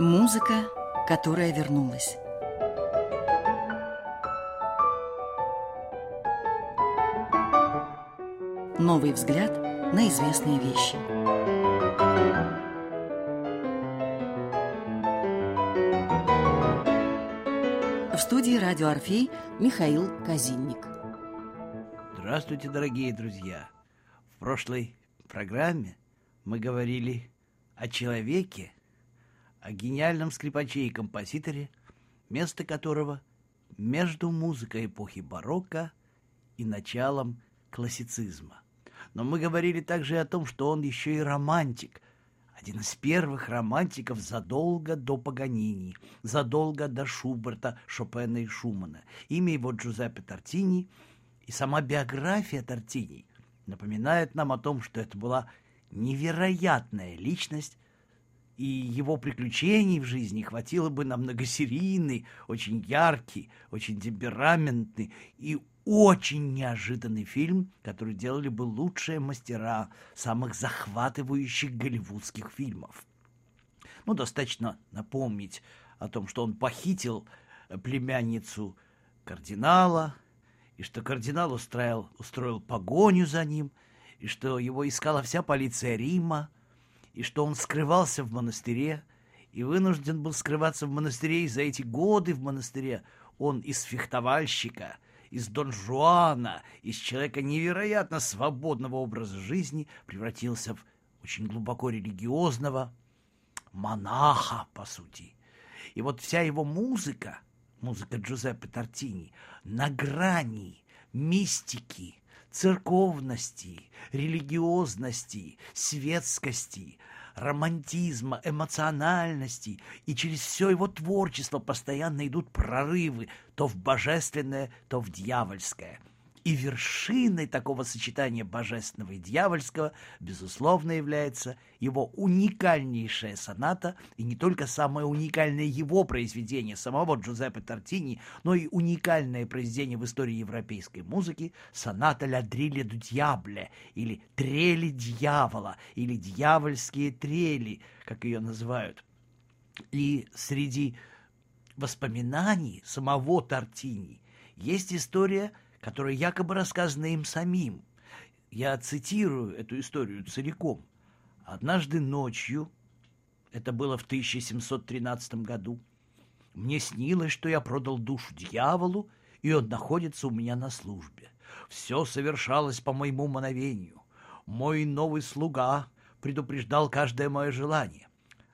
Музыка, которая вернулась. Новый взгляд на известные вещи. В студии «Радио Орфей» Михаил Казинник. Здравствуйте, дорогие друзья! В прошлой программе мы говорили о человеке, о гениальном скрипаче и композиторе, место которого между музыкой эпохи барокко и началом классицизма. Но мы говорили также о том, что он еще и романтик, один из первых романтиков задолго до Паганини, задолго до Шуберта, Шопена и Шумана. Имя его Джузеппе Тортини и сама биография Тортини напоминает нам о том, что это была невероятная личность, и его приключений в жизни хватило бы на многосерийный, очень яркий, очень темпераментный и очень неожиданный фильм, который делали бы лучшие мастера самых захватывающих голливудских фильмов. Ну, достаточно напомнить о том, что он похитил племянницу кардинала, и что кардинал устроил, устроил погоню за ним, и что его искала вся полиция Рима, и что он скрывался в монастыре, и вынужден был скрываться в монастыре, и за эти годы в монастыре он из фехтовальщика, из Дон Жуана, из человека невероятно свободного образа жизни превратился в очень глубоко религиозного монаха, по сути. И вот вся его музыка, музыка Джузеппе Тортини, на грани мистики, церковности, религиозности, светскости, романтизма, эмоциональности, и через все его творчество постоянно идут прорывы то в божественное, то в дьявольское – и вершиной такого сочетания божественного и дьявольского, безусловно, является его уникальнейшая соната, и не только самое уникальное его произведение, самого Джузеппе Тортини, но и уникальное произведение в истории европейской музыки соната «Ля дриле ду дьябле» или «Трели дьявола» или «Дьявольские трели», как ее называют. И среди воспоминаний самого Тортини есть история – которая якобы рассказана им самим. Я цитирую эту историю целиком. Однажды ночью, это было в 1713 году, мне снилось, что я продал душу дьяволу, и он находится у меня на службе. Все совершалось по моему мановению. Мой новый слуга предупреждал каждое мое желание.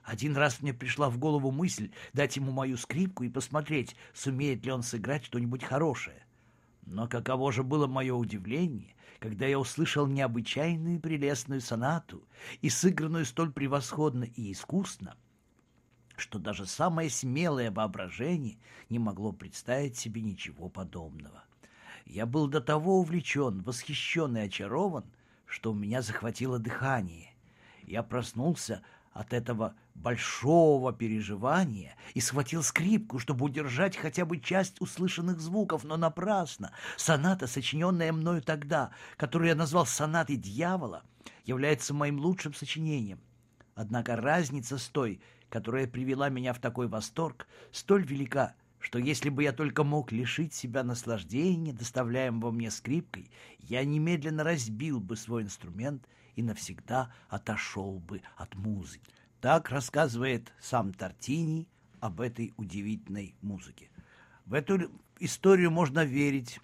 Один раз мне пришла в голову мысль дать ему мою скрипку и посмотреть, сумеет ли он сыграть что-нибудь хорошее. Но каково же было мое удивление, когда я услышал необычайную прелестную сонату и сыгранную столь превосходно и искусно, что даже самое смелое воображение не могло представить себе ничего подобного. Я был до того увлечен, восхищен и очарован, что у меня захватило дыхание. Я проснулся от этого большого переживания и схватил скрипку, чтобы удержать хотя бы часть услышанных звуков, но напрасно. Соната, сочиненная мною тогда, которую я назвал «Сонатой дьявола», является моим лучшим сочинением. Однако разница с той, которая привела меня в такой восторг, столь велика, что если бы я только мог лишить себя наслаждения, доставляемого мне скрипкой, я немедленно разбил бы свой инструмент и навсегда отошел бы от музыки. Так рассказывает сам Тортини об этой удивительной музыке. В эту историю можно верить,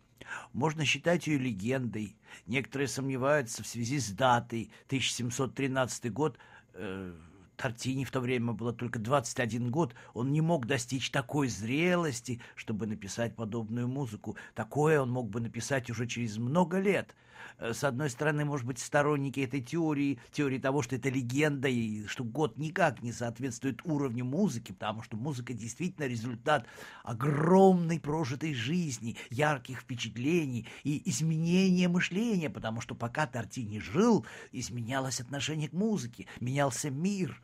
можно считать ее легендой. Некоторые сомневаются в связи с датой 1713 год. Э, Тортини в то время было только 21 год, он не мог достичь такой зрелости, чтобы написать подобную музыку. Такое он мог бы написать уже через много лет. Э, с одной стороны, может быть, сторонники этой теории, теории того, что это легенда, и что год никак не соответствует уровню музыки, потому что музыка действительно результат огромной прожитой жизни, ярких впечатлений и изменения мышления, потому что пока Тортини жил, изменялось отношение к музыке, менялся мир.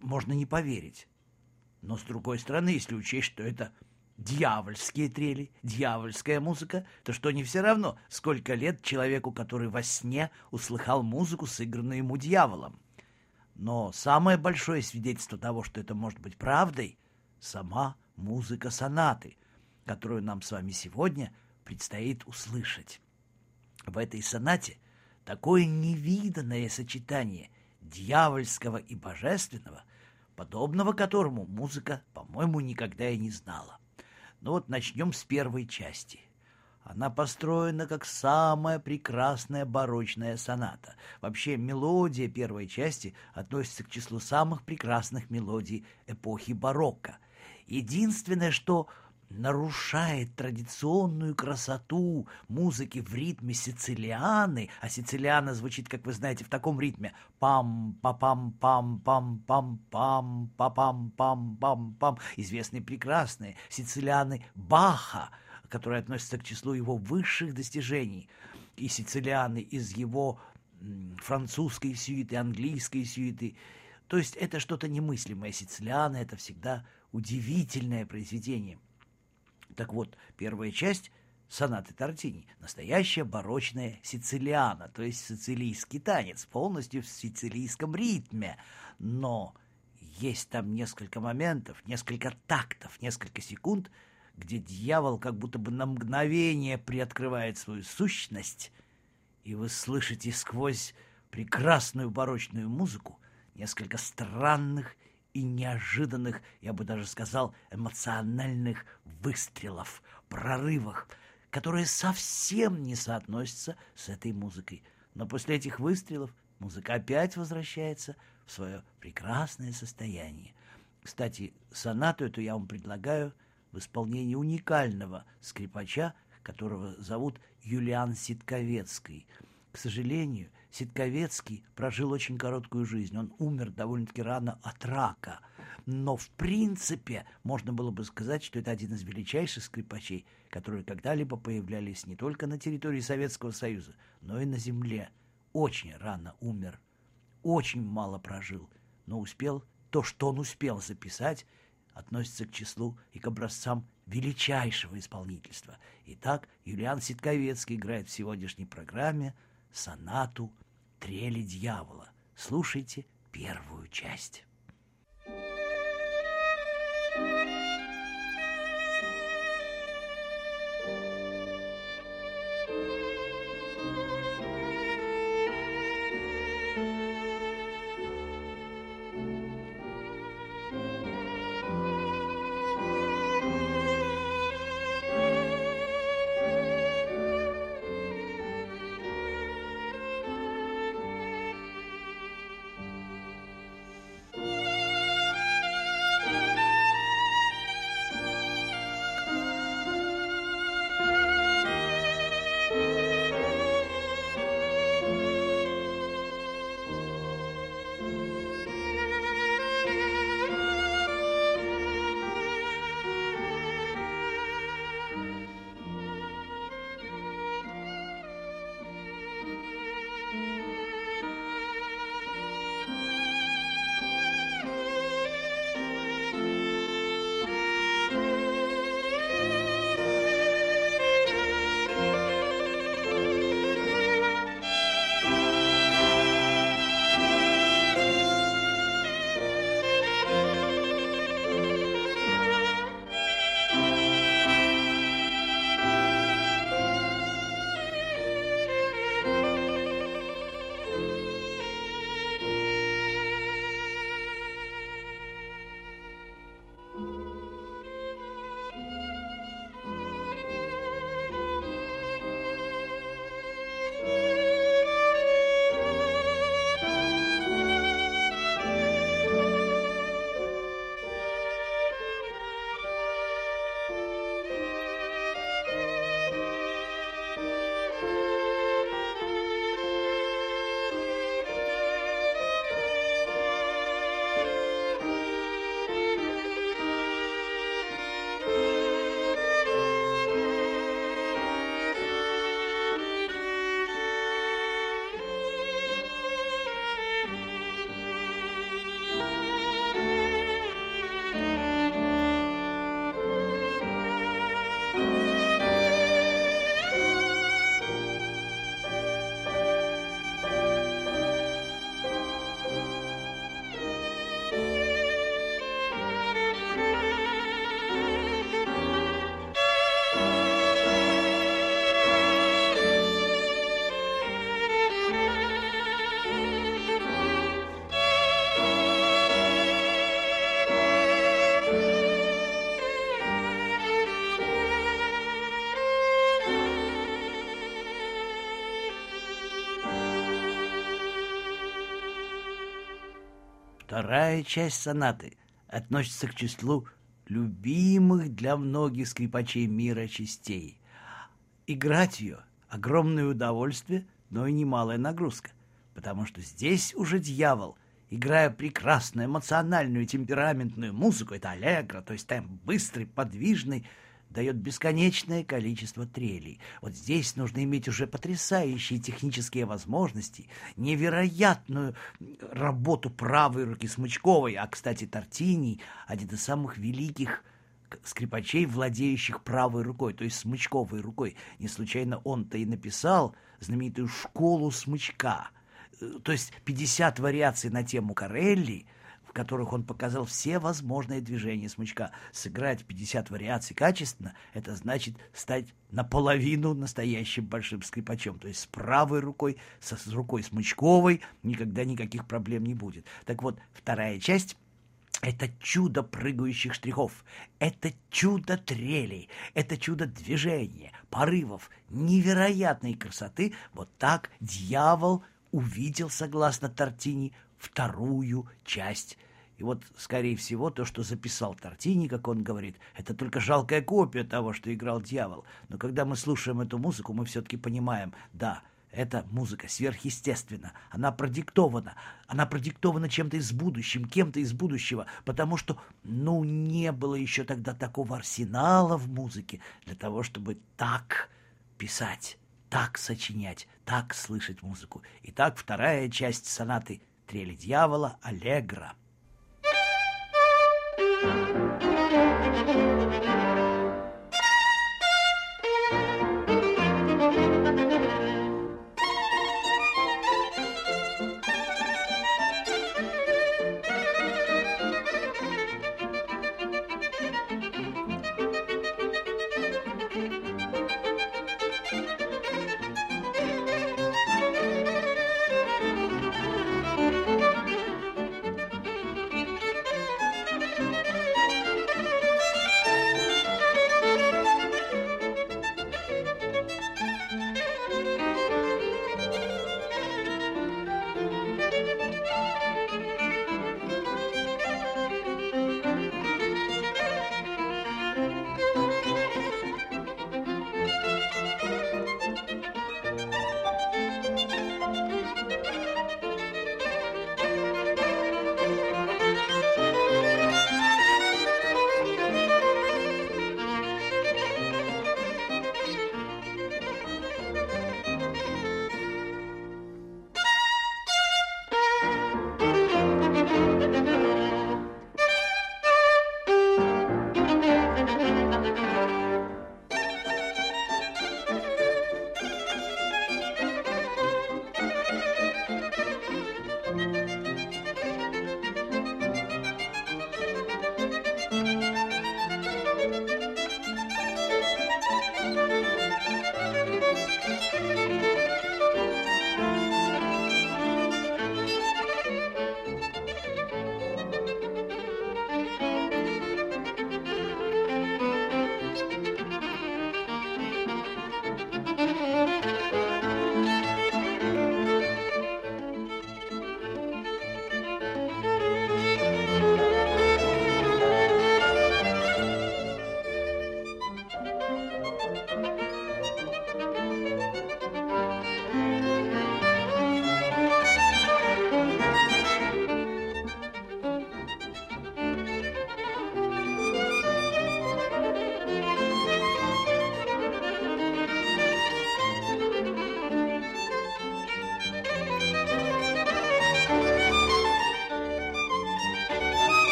Можно не поверить. Но, с другой стороны, если учесть, что это дьявольские трели, дьявольская музыка, то что не все равно, сколько лет человеку, который во сне услыхал музыку, сыгранную ему дьяволом. Но самое большое свидетельство того, что это может быть правдой, сама музыка сонаты, которую нам с вами сегодня предстоит услышать. В этой сонате такое невиданное сочетание дьявольского и божественного, подобного которому музыка, по-моему, никогда и не знала. Ну вот начнем с первой части. Она построена как самая прекрасная барочная соната. Вообще, мелодия первой части относится к числу самых прекрасных мелодий эпохи барокко. Единственное, что нарушает традиционную красоту музыки в ритме сицилианы, а сицилиана звучит, как вы знаете, в таком ритме. Пам па пам пам пам пам пам па пам пам пам. Пам известные прекрасные сицилианы Баха, которые относятся к числу его высших достижений, и сицилианы из его французской сюиты, английской сюиты. То есть это что-то немыслимое. Сицилианы — это всегда удивительное произведение — так вот, первая часть сонаты Тортини – настоящая барочная сицилиана, то есть сицилийский танец, полностью в сицилийском ритме. Но есть там несколько моментов, несколько тактов, несколько секунд, где дьявол как будто бы на мгновение приоткрывает свою сущность, и вы слышите сквозь прекрасную барочную музыку несколько странных и неожиданных, я бы даже сказал, эмоциональных выстрелов, прорывах, которые совсем не соотносятся с этой музыкой. Но после этих выстрелов музыка опять возвращается в свое прекрасное состояние. Кстати, сонату эту я вам предлагаю в исполнении уникального скрипача, которого зовут Юлиан Ситковецкий. К сожалению, Ситковецкий прожил очень короткую жизнь. Он умер довольно-таки рано от рака. Но, в принципе, можно было бы сказать, что это один из величайших скрипачей, которые когда-либо появлялись не только на территории Советского Союза, но и на земле. Очень рано умер, очень мало прожил, но успел то, что он успел записать, относится к числу и к образцам величайшего исполнительства. Итак, Юлиан Ситковецкий играет в сегодняшней программе сонату «Трели дьявола». Слушайте первую часть. Вторая часть сонаты относится к числу любимых для многих скрипачей мира частей. Играть ее — огромное удовольствие, но и немалая нагрузка, потому что здесь уже дьявол — играя прекрасную эмоциональную темпераментную музыку, это аллегро, то есть темп быстрый, подвижный, дает бесконечное количество трелей. Вот здесь нужно иметь уже потрясающие технические возможности, невероятную работу правой руки Смычковой, а, кстати, Тортини — один из самых великих скрипачей, владеющих правой рукой, то есть смычковой рукой. Не случайно он-то и написал знаменитую «Школу смычка», э, то есть 50 вариаций на тему Карелли — в которых он показал все возможные движения смычка. Сыграть 50 вариаций качественно – это значит стать наполовину настоящим большим скрипачом. То есть с правой рукой, со, с рукой смычковой никогда никаких проблем не будет. Так вот, вторая часть – это чудо прыгающих штрихов, это чудо трелей, это чудо движения, порывов, невероятной красоты. Вот так дьявол увидел, согласно Тортини, вторую часть. И вот, скорее всего, то, что записал Тортини, как он говорит, это только жалкая копия того, что играл дьявол. Но когда мы слушаем эту музыку, мы все-таки понимаем, да, эта музыка сверхъестественна, она продиктована, она продиктована чем-то из будущего, кем-то из будущего, потому что, ну, не было еще тогда такого арсенала в музыке для того, чтобы так писать, так сочинять, так слышать музыку. Итак, вторая часть сонаты трели дьявола Аллегра.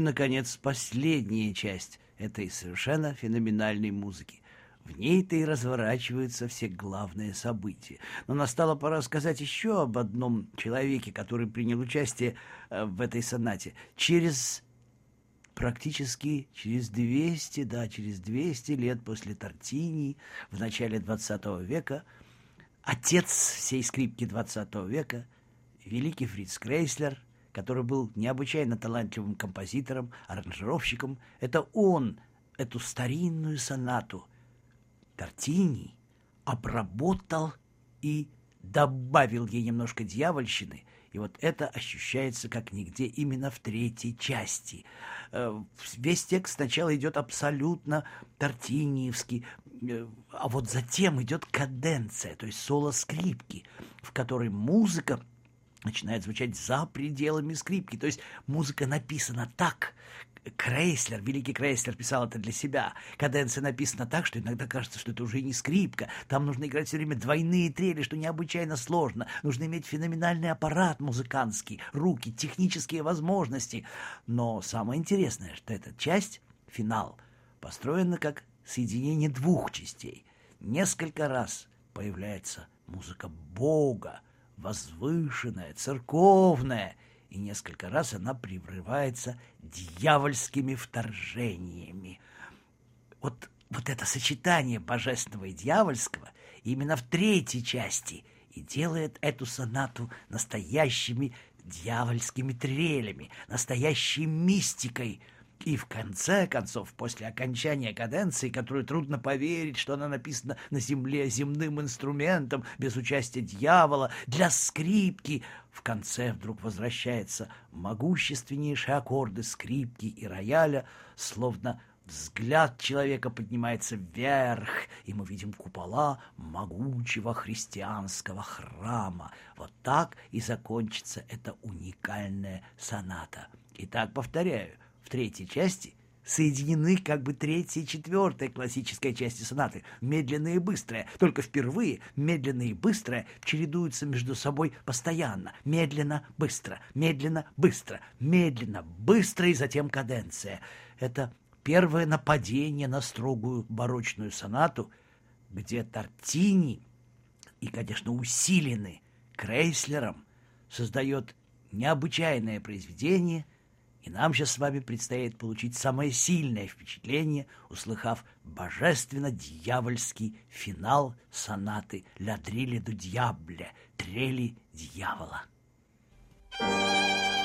Наконец, последняя часть этой совершенно феноменальной музыки. В ней-то и разворачиваются все главные события. Но настала пора сказать еще об одном человеке, который принял участие э, в этой сонате. Через практически через 200, да, через 200 лет после Тортини, в начале 20 века, отец всей скрипки 20 века, великий Фриц Крейслер, который был необычайно талантливым композитором, аранжировщиком, это он эту старинную сонату Тортини обработал и добавил ей немножко дьявольщины, и вот это ощущается как нигде именно в третьей части. Э, весь текст сначала идет абсолютно тортиниевский, э, а вот затем идет каденция, то есть соло скрипки, в которой музыка начинает звучать за пределами скрипки. То есть музыка написана так, Крейслер, великий Крейслер писал это для себя. Каденция написана так, что иногда кажется, что это уже не скрипка. Там нужно играть все время двойные трели, что необычайно сложно. Нужно иметь феноменальный аппарат музыкантский, руки, технические возможности. Но самое интересное, что эта часть, финал, построена как соединение двух частей. Несколько раз появляется музыка Бога, возвышенная, церковная — и несколько раз она прерывается дьявольскими вторжениями. Вот, вот это сочетание божественного и дьявольского именно в третьей части и делает эту сонату настоящими дьявольскими трелями, настоящей мистикой – и в конце концов, после окончания каденции, которую трудно поверить, что она написана на земле земным инструментом, без участия дьявола, для скрипки, в конце вдруг возвращается могущественнейшие аккорды скрипки и рояля, словно взгляд человека поднимается вверх, и мы видим купола могучего христианского храма. Вот так и закончится эта уникальная соната. Итак, повторяю — в третьей части соединены как бы третья и четвертая классическая части сонаты, медленная и быстрая. Только впервые медленная и быстрая чередуются между собой постоянно. Медленно, быстро, медленно, быстро, медленно, быстро и затем каденция. Это первое нападение на строгую барочную сонату, где Тортини и, конечно, усиленный Крейслером создает необычайное произведение – и нам сейчас с вами предстоит получить самое сильное впечатление, услыхав божественно-дьявольский финал сонаты «Ля дрили ду дьябле» «Трели дьявола». Thank you.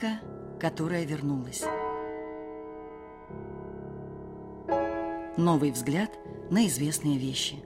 Музыка, которая вернулась. Новый взгляд на известные вещи.